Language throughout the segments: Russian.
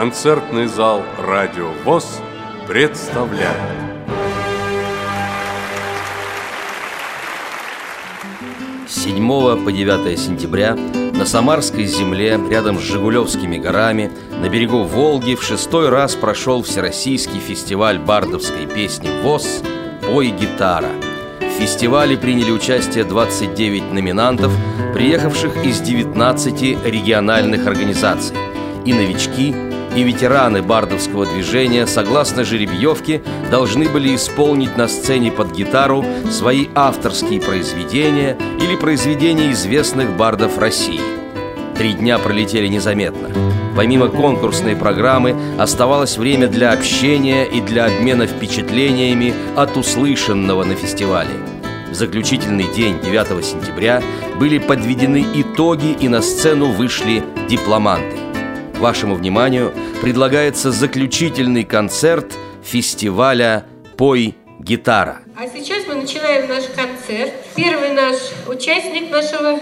Концертный зал «Радио ВОЗ» представляет. С 7 по 9 сентября на Самарской земле, рядом с Жигулевскими горами, на берегу Волги в шестой раз прошел Всероссийский фестиваль бардовской песни ВОЗ «Пой гитара». В фестивале приняли участие 29 номинантов, приехавших из 19 региональных организаций. И новички, и ветераны бардовского движения, согласно жеребьевке, должны были исполнить на сцене под гитару свои авторские произведения или произведения известных бардов России. Три дня пролетели незаметно. Помимо конкурсной программы оставалось время для общения и для обмена впечатлениями от услышанного на фестивале. В заключительный день 9 сентября были подведены итоги и на сцену вышли дипломанты. Вашему вниманию предлагается заключительный концерт фестиваля «Пой гитара». А сейчас мы начинаем наш концерт. Первый наш участник нашего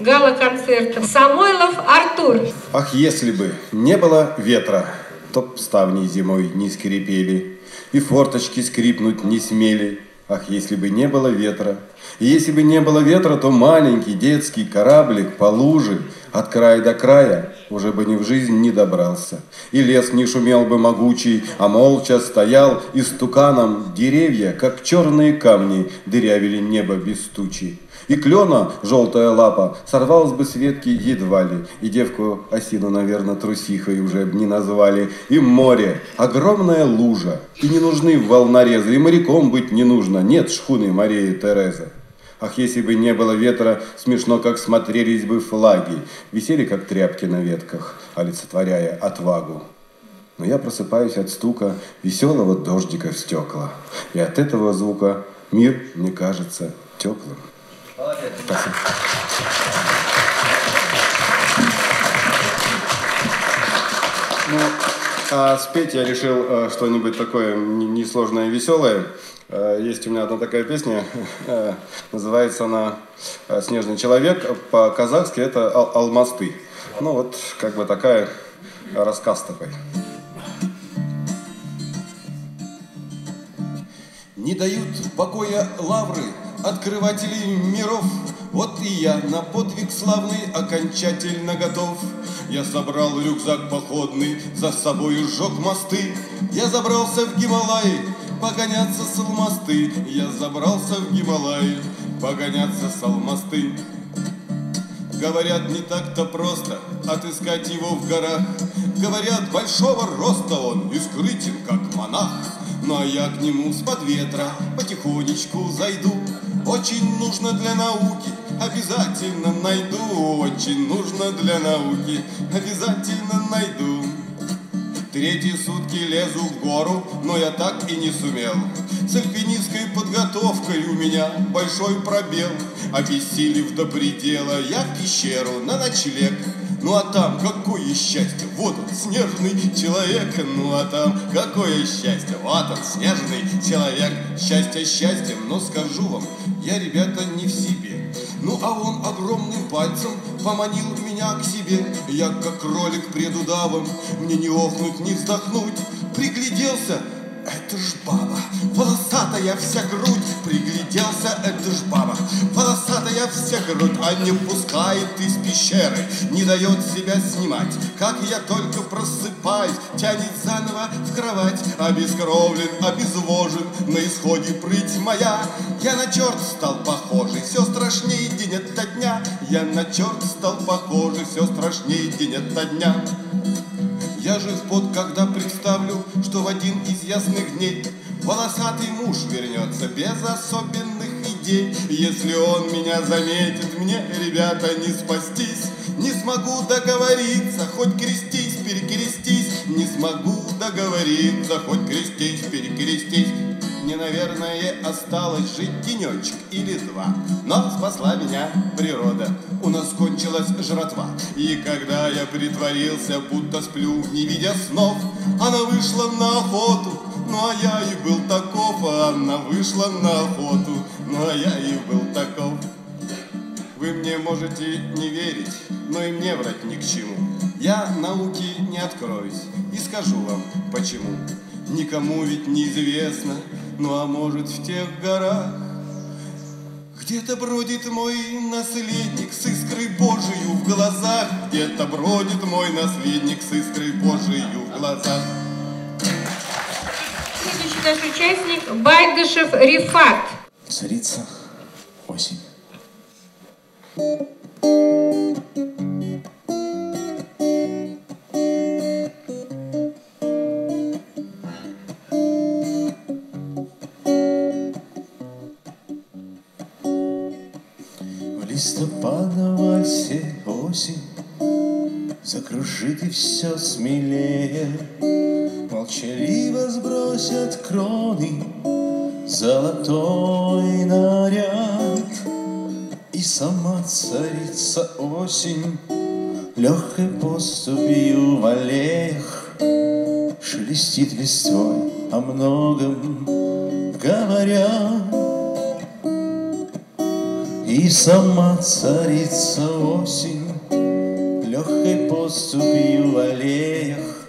гала-концерта Самойлов Артур. Ах, если бы не было ветра, то ставни зимой не скрипели, и форточки скрипнуть не смели. Ах, если бы не было ветра. И если бы не было ветра, то маленький детский кораблик по луже от края до края уже бы ни в жизнь не добрался. И лес не шумел бы могучий, а молча стоял и стуканом деревья, как черные камни, дырявили небо без тучи. И клена, желтая лапа, сорвалась бы с ветки едва ли, и девку осину, наверное, трусихой уже не назвали. И море, огромная лужа, и не нужны волнорезы, и моряком быть не нужно, нет шхуны Марии Терезы. Ах, если бы не было ветра, смешно, как смотрелись бы флаги, висели, как тряпки на ветках, олицетворяя отвагу. Но я просыпаюсь от стука веселого дождика в стекла, и от этого звука мир мне кажется теплым. Спасибо. Ну, а спеть я решил э, что-нибудь такое несложное и веселое. Э, есть у меня одна такая песня, э, называется она «Снежный человек». По-казахски это «Алмасты». Ну вот, как бы такая рассказ такой. Не дают покоя лавры открывателей миров. Вот и я на подвиг славный окончательно готов. Я собрал рюкзак походный, за собой сжег мосты. Я забрался в Гималаи, погоняться с алмасты. Я забрался в Гималаи, погоняться с алмасты. Говорят, не так-то просто отыскать его в горах. Говорят, большого роста он и скрытен, как монах. Ну а я к нему с-под ветра потихонечку зайду. Очень нужно для науки, обязательно найду. Очень нужно для науки, обязательно найду. Третьи сутки лезу в гору, но я так и не сумел. С альпинистской подготовкой у меня большой пробел. Обессилев до предела, я в пещеру на ночлег. Ну а там какое счастье, вот он, снежный человек. Ну а там какое счастье, вот он, снежный человек. Счастье счастьем, но скажу вам, я, ребята, не в себе. Ну а он огромным пальцем поманил меня к себе. Я, как кролик пред удавом, мне не охнуть, не вздохнуть. Пригляделся, это ж баба, волосатая вся грудь, пригляделся, это ж баба, волосатая вся грудь, а не пускает из пещеры, не дает себя снимать. Как я только просыпаюсь, тянет заново в кровать, обескровлен, обезвожен, на исходе прыть моя. Я на черт стал похожий, все страшнее день ото дня, я на черт стал похожий, все страшнее день ото дня. Я же в пот, когда представлю, что в один из ясных дней Волосатый муж вернется без особенных идей. Если он меня заметит, мне, ребята, не спастись. Не смогу договориться, хоть крестись, перекрестись. Не смогу договориться, хоть крестись, перекрестись. Мне, наверное, осталось жить денечек или два. Но спасла меня природа. У нас кончилась жратва. И когда я притворился, будто сплю, не видя снов, она вышла на охоту. Ну а я и был таков, а она вышла на охоту. Ну а я и был таков. Вы мне можете не верить, но и мне врать ни к чему. Я науки не откроюсь и скажу вам почему. Никому ведь неизвестно, ну а может в тех горах где-то бродит мой наследник с искрой Божию в глазах. Где-то бродит мой наследник с искрой Божию в глазах. Следующий наш участник Байдышев Рифат. Царица осень. В Закружит и все смелее. Молчаливо сбросят кроны. Золотой наряд. И сама царица осень Легкой поступью в аллеях Шелестит листвой о многом говоря. И сама царица осень поступью в аллеях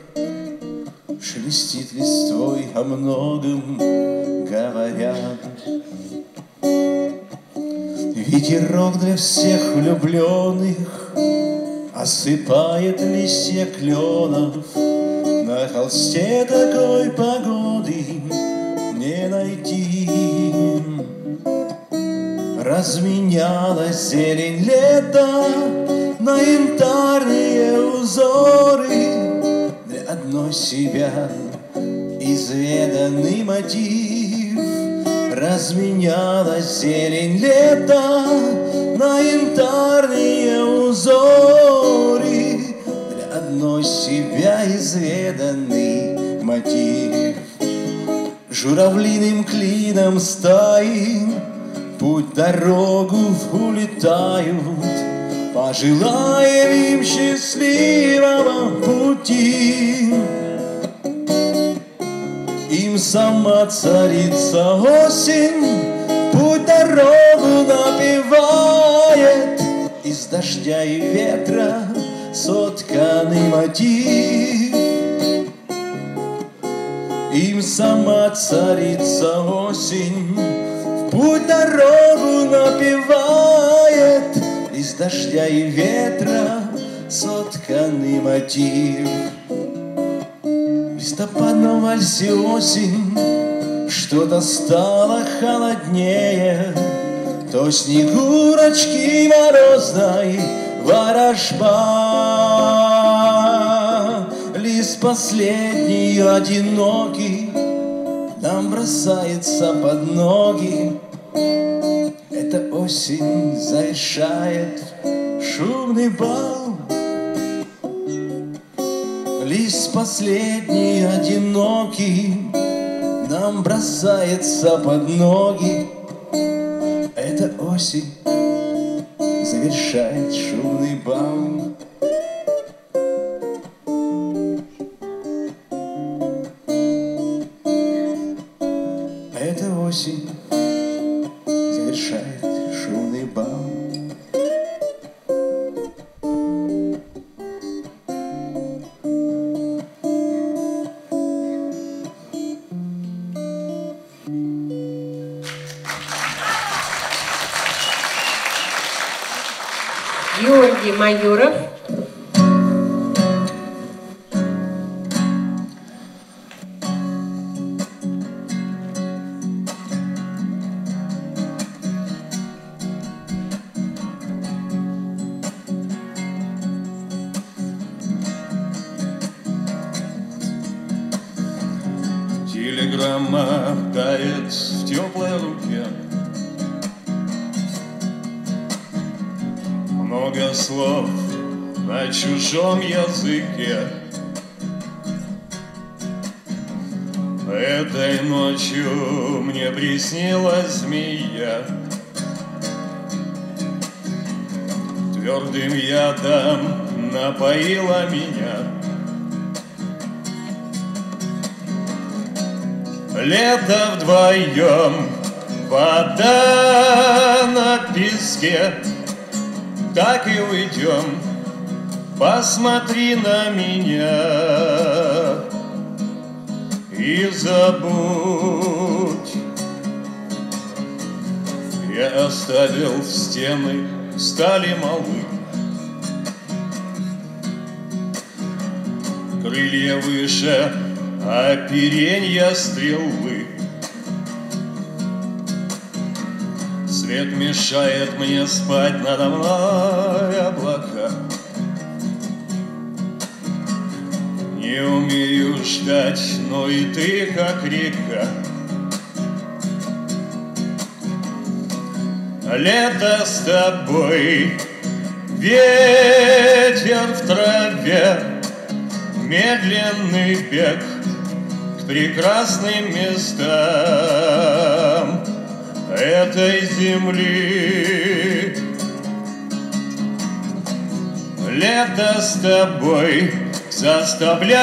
Шелестит листвой о многом говоря Ветерок для всех влюбленных Осыпает листья кленов На холсте такой погоды не найти. Разменялась зелень лета На янтарные узоры. Для одной себя изведанный мотив. Разменялась зелень лета На янтарные узоры. Для одной себя изведанный мотив. Журавлиным клином стаи Путь дорогу улетают Пожелаем им счастливого пути. Им сама царица осень Путь дорогу напевает. Из дождя и ветра сотканный мотив. Им сама царица осень В путь дорогу напевает дождя и ветра сотканный мотив В листопадном вальсе осень Что-то стало холоднее. То снегурочки морозной ворожба. Лист последний одинокий Нам бросается под ноги Эта осень завершает шумный бал. Лист последний одинокий Нам бросается под ноги. Эта осень завершает шумный бал Георгий Майоров. Напоила меня Лето вдвоем, вода на песке так и уйдем. Посмотри на меня и забудь. Я оставил стены, стали малы. Крылья выше, оперенья стрелы. Свет мешает мне спать надо мной облака. Не умею ждать, но и ты как река. Лето с тобой, ветер в траве, медленный бег к прекрасным местам этой земли. Лето с тобой заставляет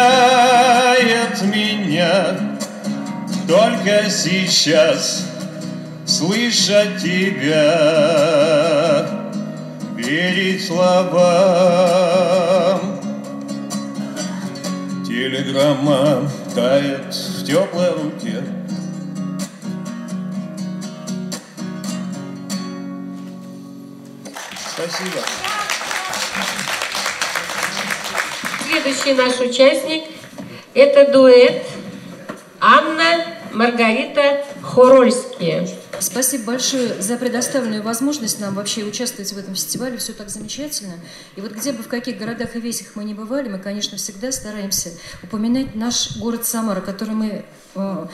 меня только сейчас слышать тебя, верить словам. Телеграмма тает в теплой руке. Спасибо. Следующий наш участник – это дуэт Анна Маргарита Хорольские. Спасибо большое за предоставленную возможность нам вообще участвовать в этом фестивале. Все так замечательно. И вот где бы, в каких городах и весях мы не бывали, мы, конечно, всегда стараемся упоминать наш город Самара, который мы э,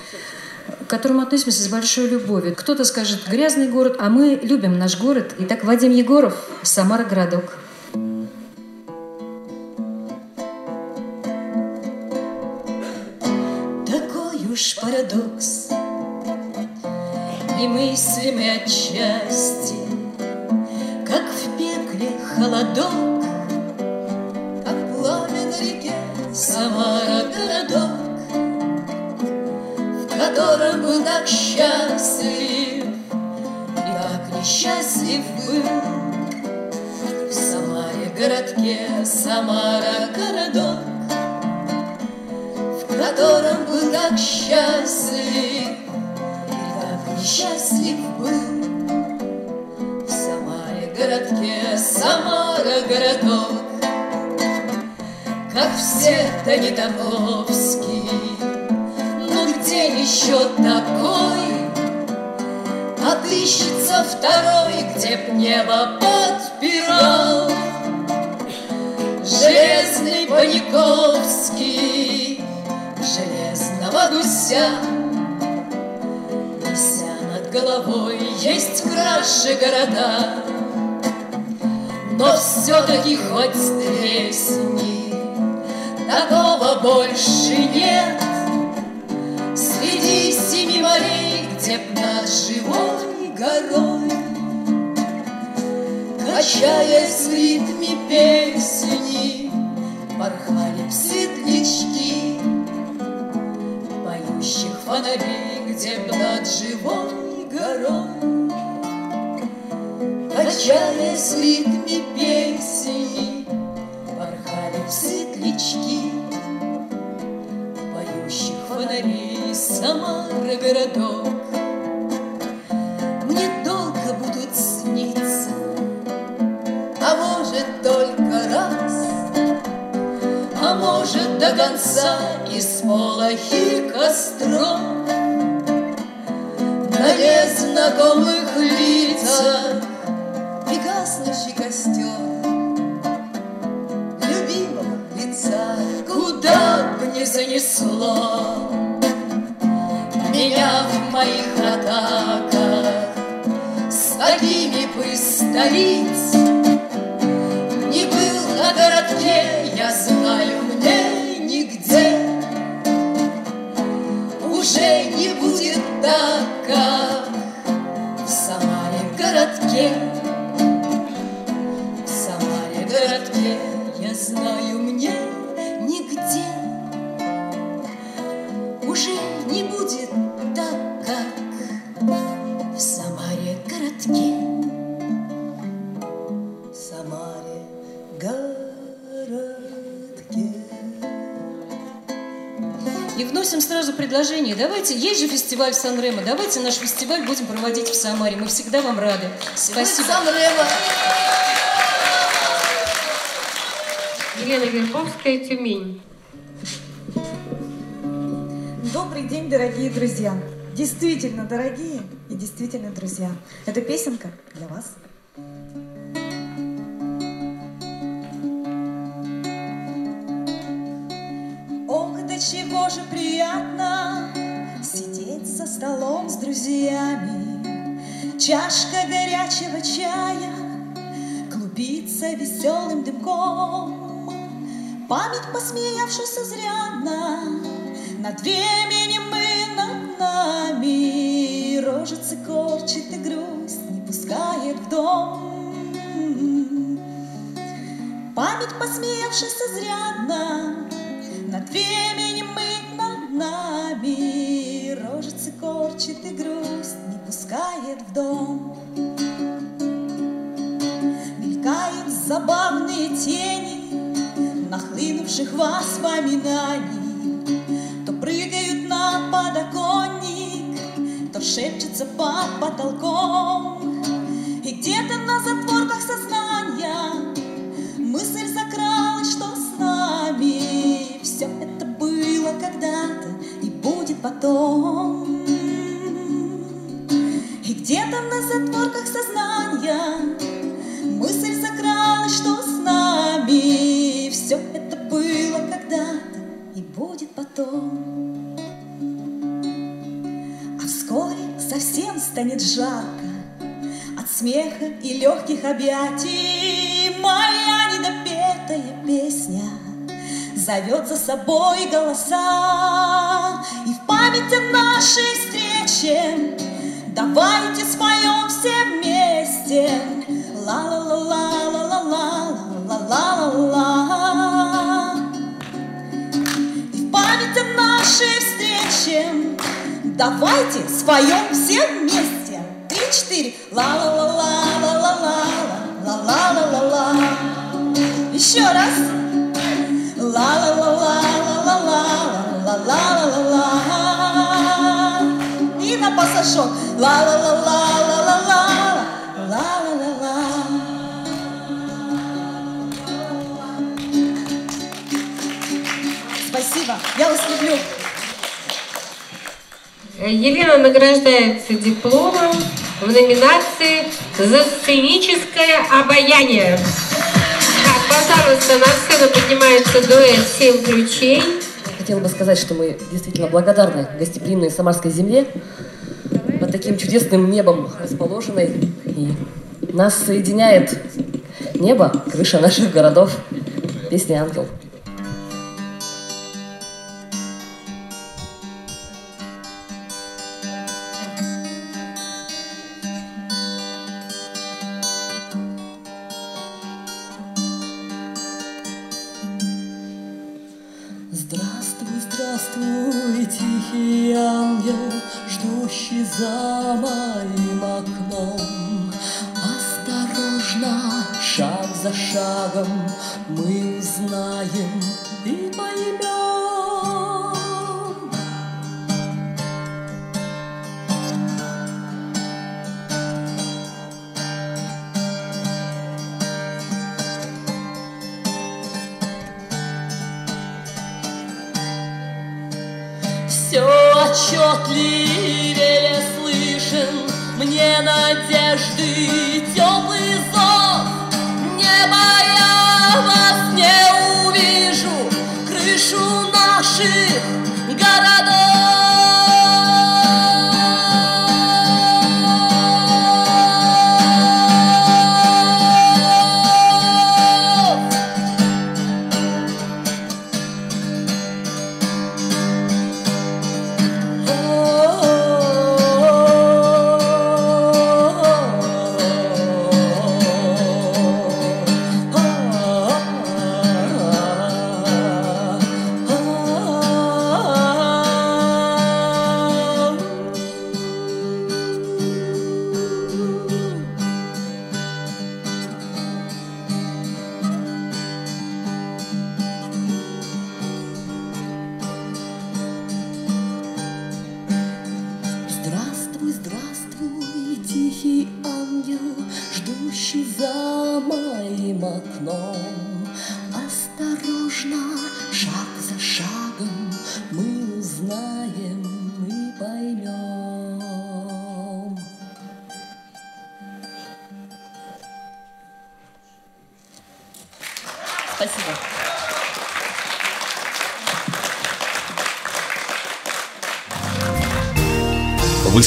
к которому относимся с большой любовью. Кто-то скажет «грязный город», а мы любим наш город. Итак, Вадим Егоров, Самара городок. Немыслимый отчасти Танитовский, ну где еще такой? Отыщется второй, где б небо подпирал. Железный Паниковский Железного гуся. Неся над головой Есть краше города. Но все-таки хоть тресни Такого больше нет Среди семи морей Где б над живой горой Качаясь в ритме песни, Порхали светлячки, Поющих фонарей, где б над живой горой. Качаясь в ритме Самара И вносим сразу предложение. Давайте, есть же фестиваль в Сан-Ремо, давайте наш фестиваль будем проводить в Самаре. Мы всегда вам рады. Спасибо. Сан-Ремо. Елена Верховская, Тюмень. Добрый день, дорогие друзья. Действительно дорогие и действительно друзья. Эта песенка для вас. Чашка горячего чая клубится веселым дымком. Память посмеявшись изрядно над временем и над нами Рожицы корчит и грусть не пускает в дом Память посмеявшись изрядно Над временем Нахлынувших воспоминаний то прыгают на подоконник, то шепчутся под потолком. И где-то на затворках сознания мысль закралась, что с нами все это было когда-то и будет потом. Станет жарко от смеха и легких объятий. Моя недопетая песня зовет за собой голоса. И в память о нашей встрече давайте споем все вместе. Ла-ла-ла-ла-ла-ла-ла-ла-ла-ла память о нашей встрече. Давайте споем все вместе. Три-четыре. Ла-ла-ла-ла-ла-ла-ла. Ла-ла-ла-ла-ла. Еще раз. Ла-ла-ла-ла-ла-ла-ла. Ла-ла-ла-ла. И на пассажок. Ла-ла-ла-ла. Елена награждается дипломом в номинации «За сценическое обаяние». Так, пожалуйста, на сцену поднимается дуэт «Семь ключей». Хотела бы сказать, что мы действительно благодарны гостеприимной Самарской земле под таким чудесным небом расположенной. И нас соединяет небо, крыша наших городов, песня «Ангел».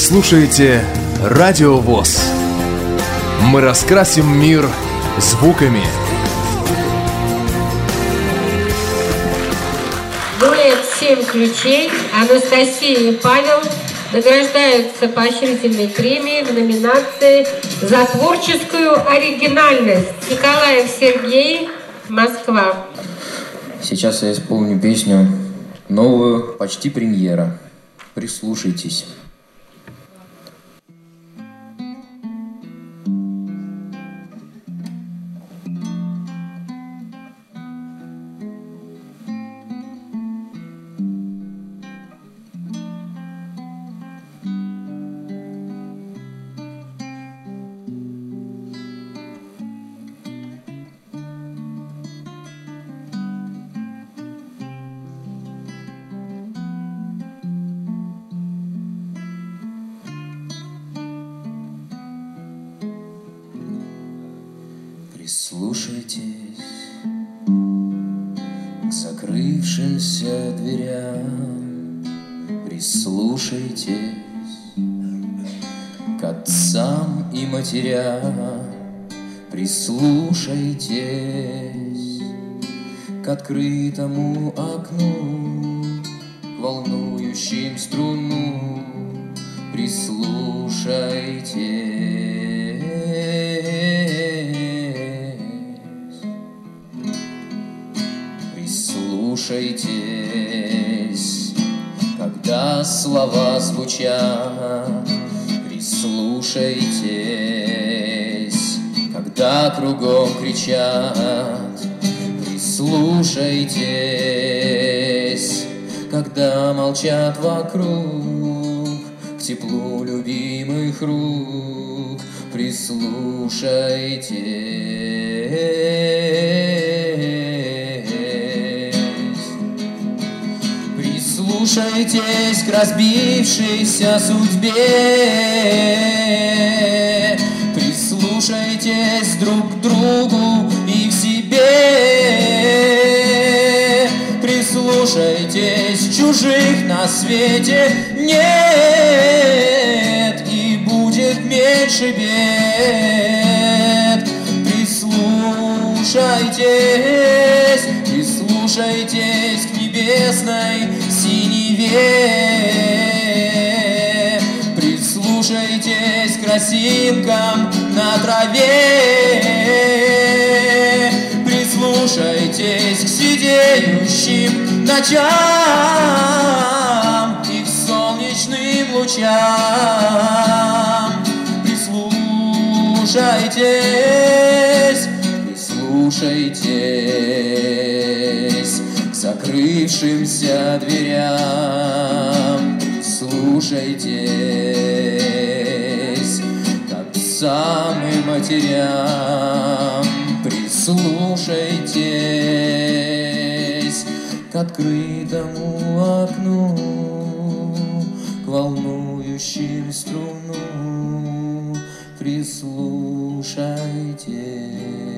Слушаете Радио ВОЗ. Мы раскрасим мир звуками. Дуэт «Семь ключей» Анастасия и Павел награждаются поощрительной премией в номинации «За творческую оригинальность». Николаев Сергей, Москва. Сейчас я исполню песню новую, почти премьера. Прислушайтесь. Прислушайтесь открытому окну, волнующим струну, Прислушайтесь. Прислушайтесь, когда слова звучат, Прислушайтесь, когда кругом кричат, Прислушайтесь, когда молчат вокруг, К теплу любимых рук Прислушайтесь. Прислушайтесь к разбившейся судьбе, Прислушайтесь друг к другу и к себе. Прислушайтесь, чужих на свете нет И будет меньше бед. Прислушайтесь, прислушайтесь к небесной синеве. Прислушайтесь к росинкам на траве. Прислушайтесь к сидеющим ночам и к солнечным лучам. Прислушайтесь, прислушайтесь к закрывшимся дверям. Прислушайтесь к отцам и матерям. Прислушайтесь открытому окну, к волнующим струну. Прислушайтесь.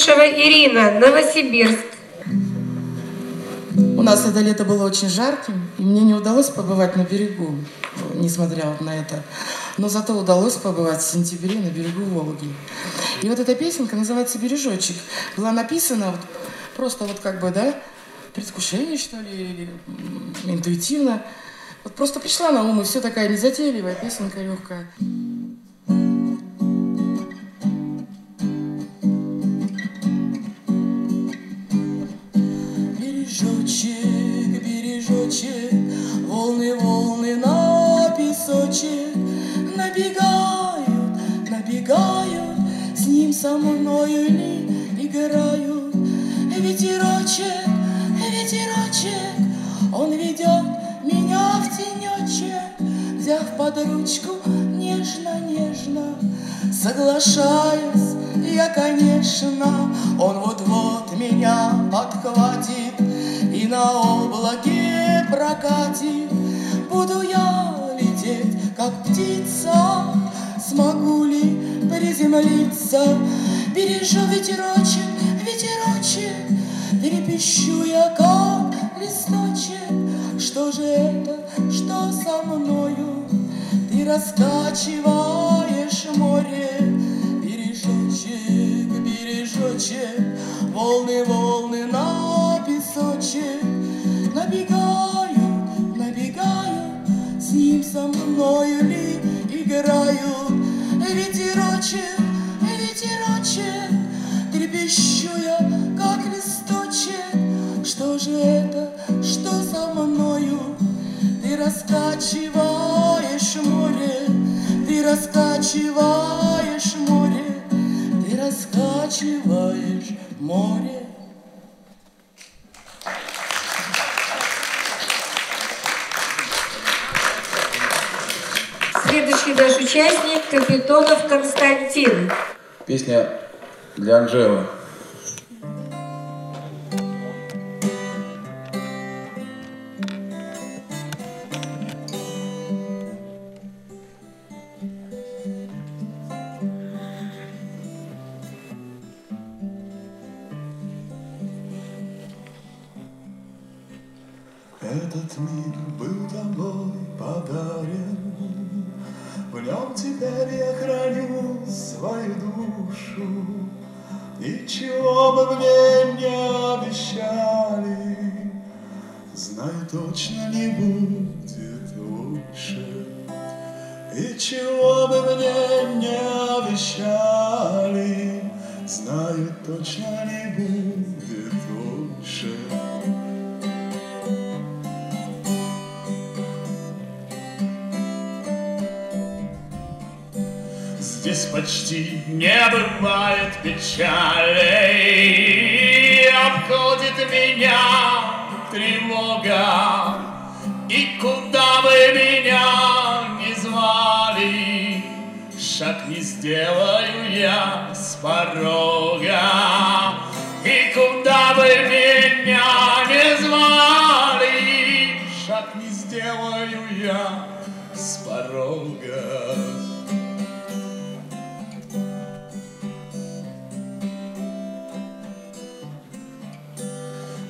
Бердышева Ирина, Новосибирск. У нас это лето было очень жарким, и мне не удалось побывать на берегу, несмотря вот на это. Но зато удалось побывать в сентябре на берегу Волги. И вот эта песенка называется «Бережочек». Была написана вот просто вот как бы, да, предвкушение, что ли, или интуитивно. Вот просто пришла на ум, и все такая незатейливая песенка легкая. Бережочек, волны, волны на песочек. Набегают, набегают, с ним со мною ли играют. Ветерочек, ветерочек, он ведет меня в тенечек, Взяв под ручку нежно-нежно, Соглашаюсь я, конечно, Он вот-вот меня подхватит. И на облаке прокатит. Буду я лететь, как птица, Смогу ли приземлиться? Бережу ветерочек, ветерочек, Трепещу я, как листочек. Что же это, что со мною? Ты раскачиваешь море, Бережочек, бережочек, Волны, волны на песочек набегают, С ним со мною ли играют? Ветерочек, ветерочек, Трепещу я, как листочек. Что же это, что со мною? Ты раскачиваешь море, ты раскачиваешь море, ты раскачиваешь море. Следующий наш участник Капитонов Константин. Песня для Анжелы. Бывает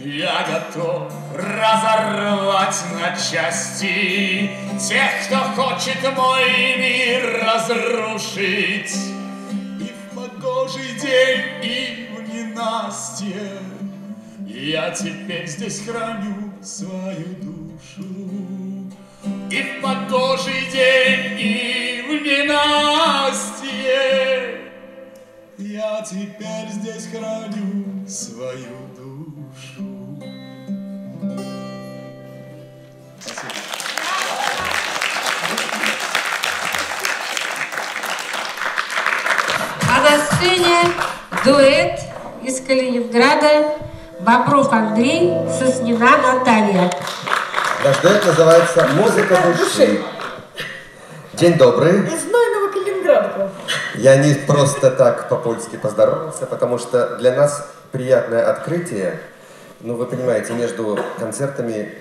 Я готов разорвать на части Тех, кто хочет мой мир разрушить. И в погожий день, и в ненастье Я теперь здесь храню свою душу. И в погожий день, и в ненастье Я теперь здесь храню свою душу. Дуэт из Калининграда Бобров Андрей, Соснина Наталья. Наш дуэт называется «Музыка души». День добрый. Из знойного Калининграда. Я не просто так по-польски поздоровался, потому что для нас приятное открытие. Ну, вы понимаете, между концертами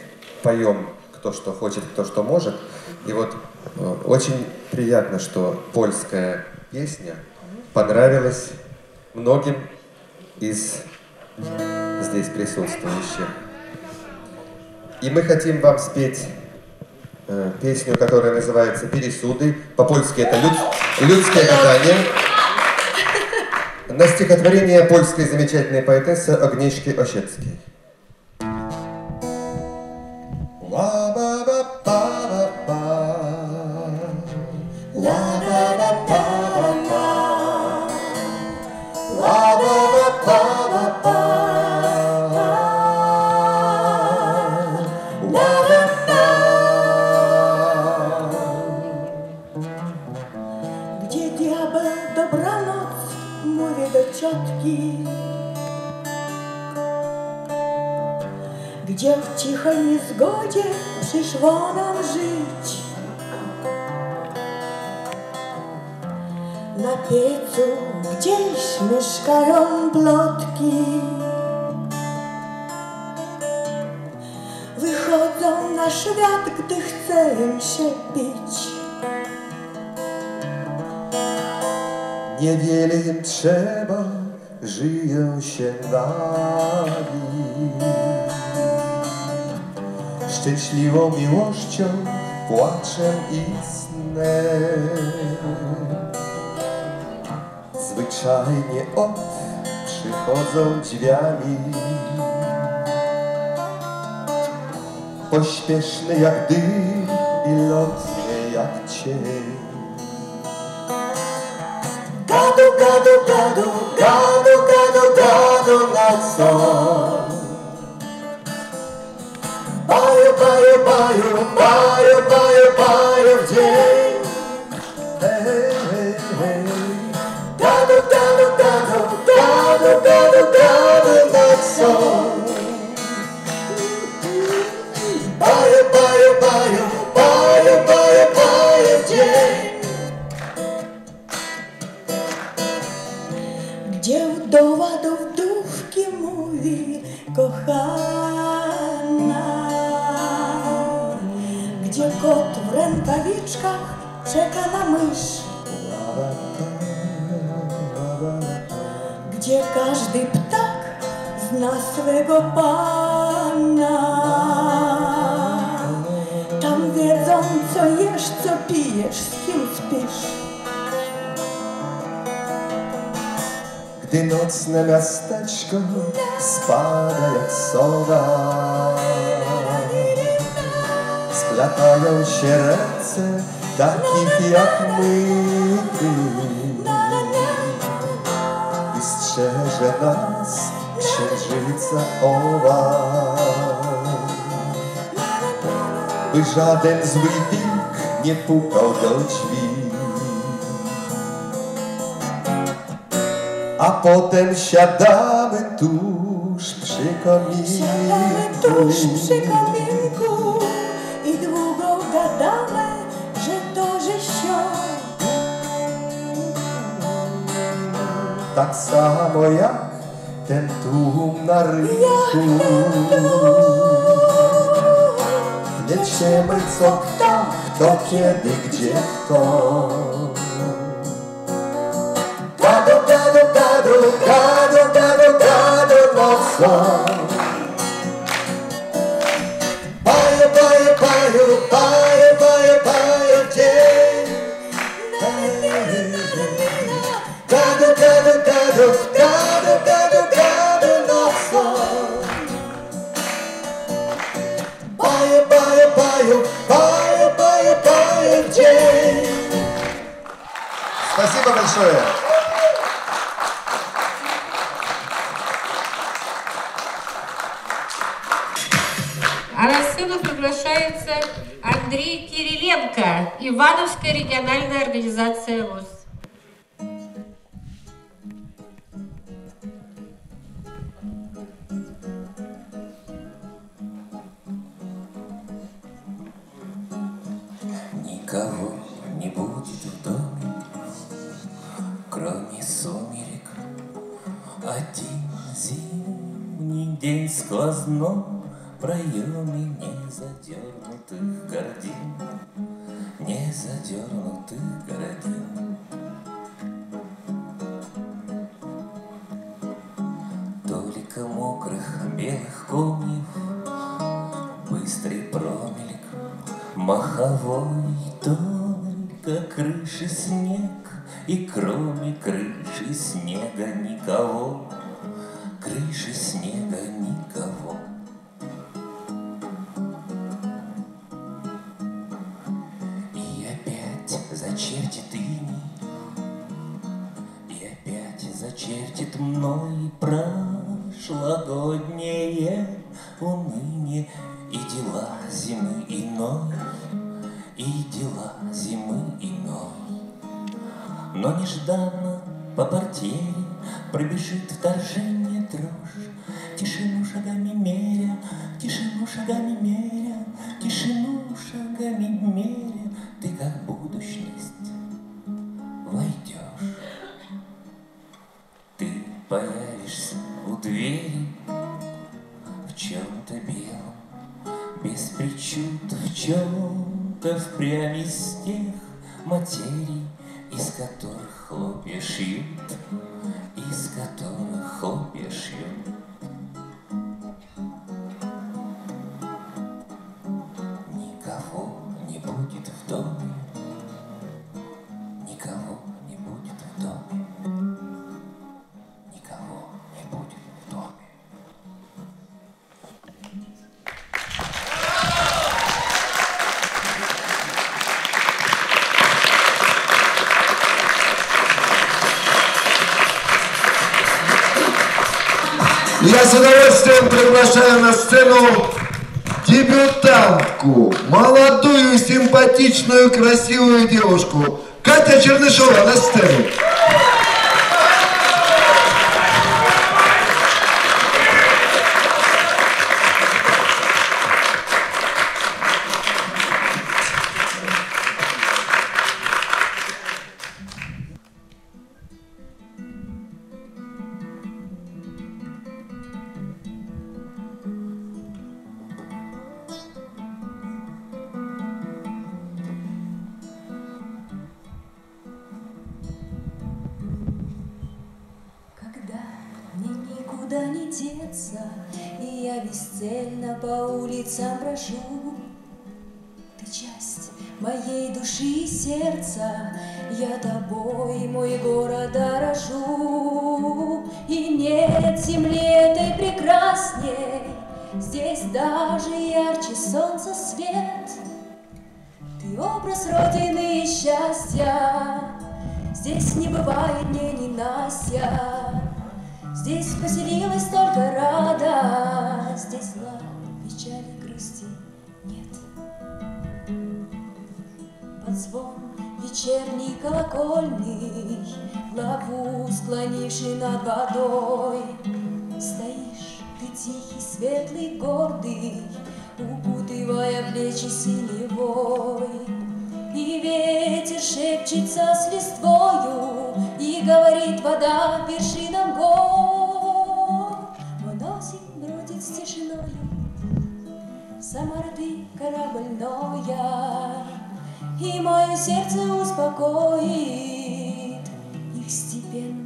поем кто что хочет, кто что может. И вот э, очень приятно, что польская песня понравилась многим из здесь присутствующих. И мы хотим вам спеть э, песню, которая называется «Пересуды». По-польски это люд... «Людское гадание». На стихотворение польской замечательной поэтессы Агнешки Ощецкой. Się pić Niewiele trzeba, żyją się nami. Szczęśliwą miłością, płaczem i snem. Zwyczajnie od przychodzą drzwiami. Pośpieszny jak dym i lotny jak cień. Gadu, gadu, gadu, czeka na mysz. Gdzie każdy ptak zna swego pana? Tam wiedzą co jesz, co pijesz, z kim śpisz. Gdy nocne miasteczko spada jak sowa Splatają się ręce takich jak my I strzeże nas księżyca owa By żaden zły wilk nie pukał do drzwi. A potem siadamy tuż przy Siadamy tuż kominku przy kominku tak samo jak ten tłum na rynku. Nie ciemy co kto, kto kiedy, gdzie kto. Gado, gado, gado, gado, gado, gado, mocno. ВОЗ. Никого не будет в доме, кроме сумерек. Один зимний день сквозном проеме не задернутых гордин, не задернутых гордин. Только мокрых белых комьев, быстрый промелек, маховой только крыши снег, и кроме крыши снега никого, Из которых хлопья шьют, удовольствием приглашаю на сцену дебютантку, молодую, симпатичную, красивую девушку. Катя Чернышова на сцену. Я тобой, мой город, дорожу. И нет земли этой прекрасней, Здесь даже ярче солнца свет. Ты образ Родины и счастья, Здесь не бывает мне ненастья, Здесь поселилась только рада, Здесь зла, печали, грусти нет. Под звон вечерней колокольный, Главу склонивший над водой, Стоишь ты тихий, светлый, гордый, Укутывая плечи синевой. И ветер шепчется с листвою, И говорит вода вершинам гор. Выносит, бродит с тишиною, Сама ты корабльная, И мое сердце успокоит Их степенный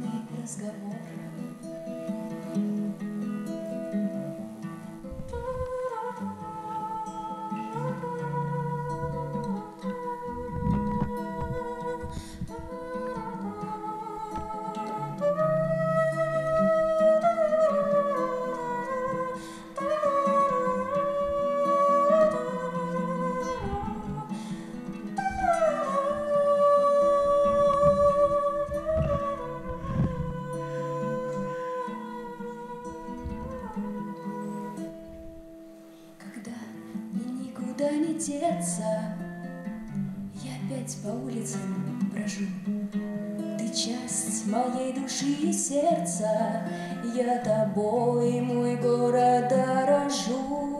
души и сердца, Я тобой, мой город, дорожу.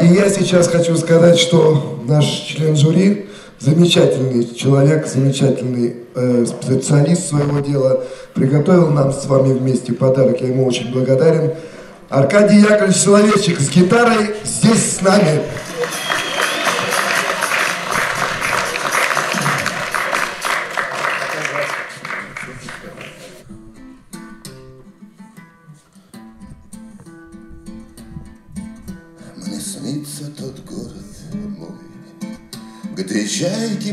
И я сейчас хочу сказать, что наш член жюри замечательный человек, замечательный э, специалист своего дела, приготовил нам с вами вместе подарок. Я ему очень благодарен. Аркадий Яковлевич Соловейчик с гитарой здесь с нами.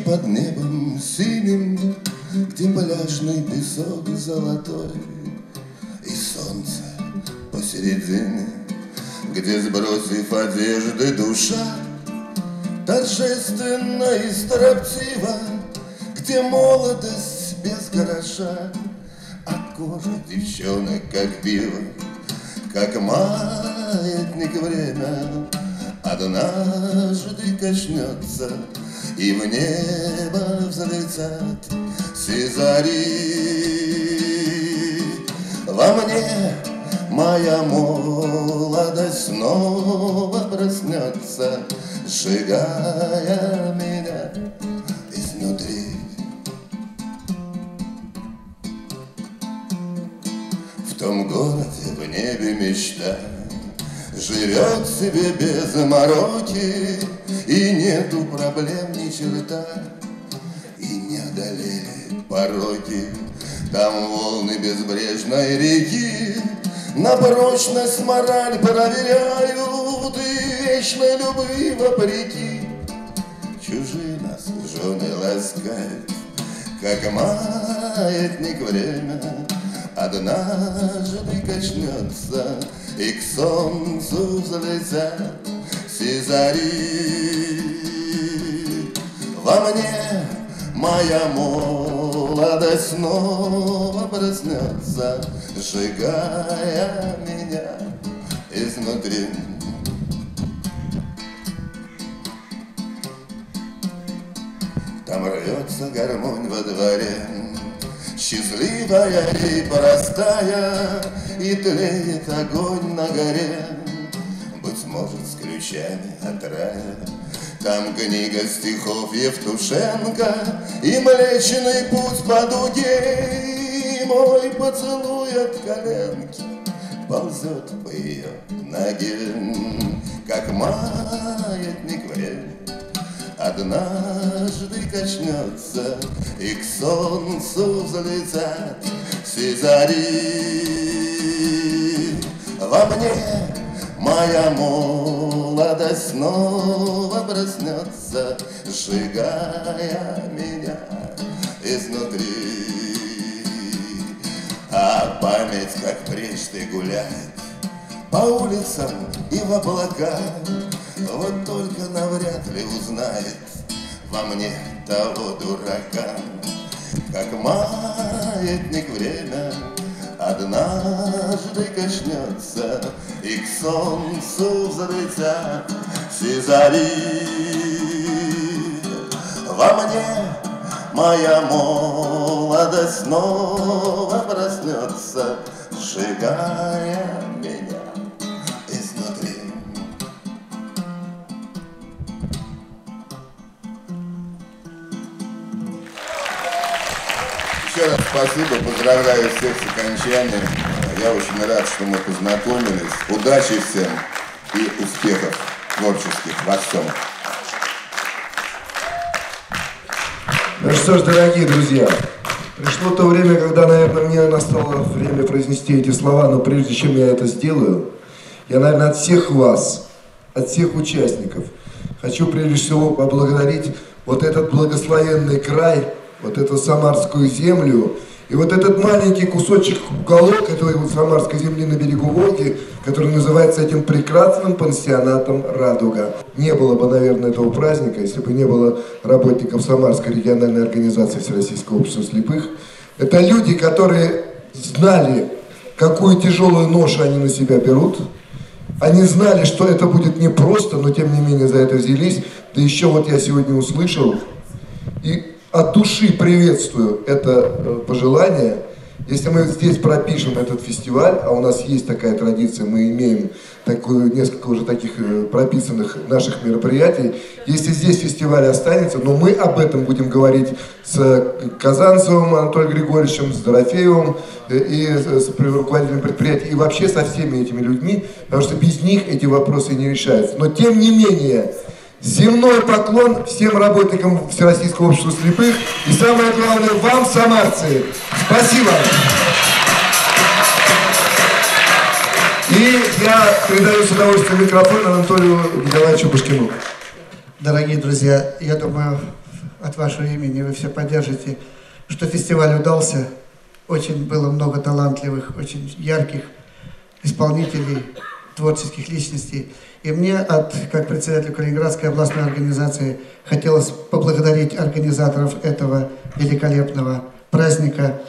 Под небом синим, Где пляжный песок золотой И солнце посередине, Где, сбросив одежды, душа торжественно и строптиво, где молодость без гроша, а кожа девчонок, как пиво, как маятник время, однажды качнется и в небо взлетят все зари. Во мне моя молодость снова проснется, сжигая меня изнутри. В том городе в небе мечта Живет себе без мороки И нету проблем ни черта И не одолели пороки. Там волны безбрежной реки На прочность мораль проверяют И вечной любви вопреки. Чужие нас жены ласкают Как маятник время Однажды качнется И к солнцу взлетят все зари. Во мне моя молодость снова проснется Сжигая меня изнутри. Там рвется гармонь во дворе Счастливая и простая И тлеет огонь на горе. Быть может, с ключами от рая. Там книга стихов Евтушенко И млечный путь по дуге И мой поцелуй от коленки Ползет по ее ноге Как маятник время Однажды качнется И к солнцу взлетят все зари. Во мне моя молодость снова проснется Сжигая меня изнутри. А память, как прежде, гуляет По улицам и в облаках вот только навряд ли узнает во мне того дурака, Как маятник время однажды качнется И к солнцу взлетят все зари. Во мне моя молодость снова проснется, Сжигая меня спасибо, поздравляю всех с окончанием. Я очень рад, что мы познакомились. Удачи всем и успехов творческих во всем. Ну что ж, дорогие друзья, пришло то время, когда, наверное, мне настало время произнести эти слова, но прежде чем я это сделаю, я, наверное, от всех вас, от всех участников, хочу прежде всего поблагодарить вот этот благословенный край, вот эту самарскую землю, и вот этот маленький кусочек, уголок этой вот самарской земли на берегу Волги, который называется этим прекрасным пансионатом «Радуга». Не было бы, наверное, этого праздника, если бы не было работников Самарской региональной организации Всероссийского общества слепых. Это люди, которые знали, какую тяжелую ношу они на себя берут. Они знали, что это будет непросто, но тем не менее за это взялись. Да еще вот я сегодня услышал, и от души приветствую это э, пожелание. Если мы здесь пропишем этот фестиваль, а у нас есть такая традиция, мы имеем такую, несколько уже таких э, прописанных наших мероприятий, если здесь фестиваль останется, но мы об этом будем говорить с Казанцевым Анатолием Григорьевичем, с Дорофеевым э, и с руководителем предприятия, и вообще со всеми этими людьми, потому что без них эти вопросы не решаются. Но тем не менее, Земной поклон всем работникам Всероссийского общества слепых и самое главное вам, самарцы. Спасибо. И я передаю с удовольствием микрофон Анатолию Николаевичу Башкину. Дорогие друзья, я думаю, от вашего имени вы все поддержите, что фестиваль удался. Очень было много талантливых, очень ярких исполнителей. Творческих личностей. И мне, от, как председателю Калининградской областной организации, хотелось поблагодарить организаторов этого великолепного праздника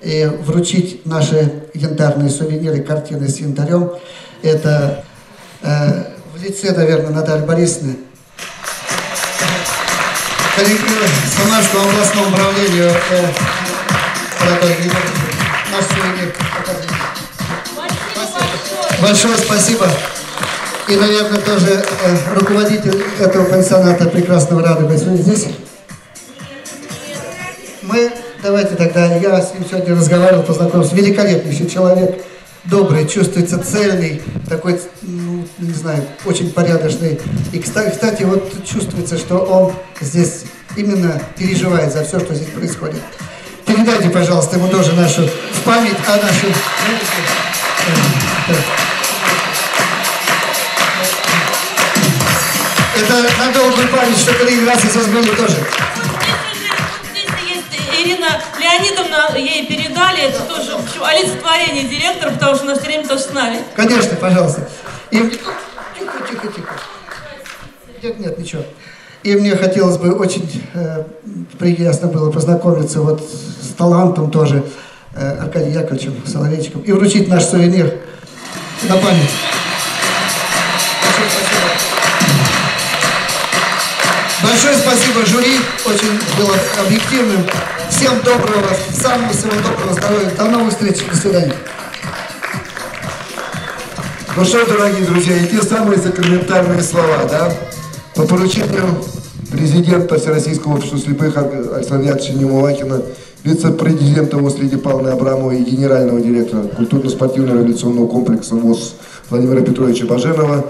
и вручить наши янтарные сувениры, картины с янтарем. Это э, в лице, наверное, Натальи Борисовны, коллективу Самарского областного управления э, наш сувенир. Большое спасибо. И, наверное, тоже э, руководитель этого пансионата прекрасного рада быть здесь. Мы, давайте тогда, я с ним сегодня разговаривал, познакомился, великолепнейший человек, добрый, чувствуется цельный, такой, ну, не знаю, очень порядочный. И, кстати, вот чувствуется, что он здесь именно переживает за все, что здесь происходит. Передайте, пожалуйста, ему тоже нашу в память о нашем... память, что Калининградцы здесь были тоже. Ирина Леонидовна ей передали, это тоже в общем, олицетворение директора, потому что она все время тоже с нами. Конечно, пожалуйста. И... Тихо, тихо, тихо. Нет, нет, ничего. И мне хотелось бы очень э, приятно было познакомиться вот с талантом тоже э, Аркадием Яковлевичем Соловейчиком и вручить наш сувенир на память. Очень было объективным. Всем доброго, самого всего доброго здоровья. До новых встреч, до свидания. Ну что, дорогие друзья, и те самые сакраментальные слова, да? По поручению президента Всероссийского общества слепых Александра Яковлевича Немулакина, вице-президента ВОЗ Лидии Павловны Абрамовой и генерального директора культурно-спортивного революционного комплекса ВОЗ Владимира Петровича Баженова,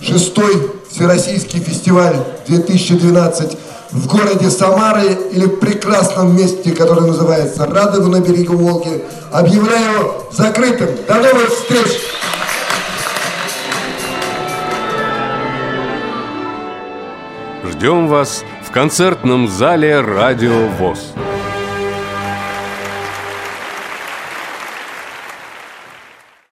шестой Всероссийский фестиваль 2012 в городе Самары или в прекрасном месте, которое называется Радово на берегу Волги, объявляю закрытым. До новых встреч! Ждем вас в концертном зале «Радио ВОЗ».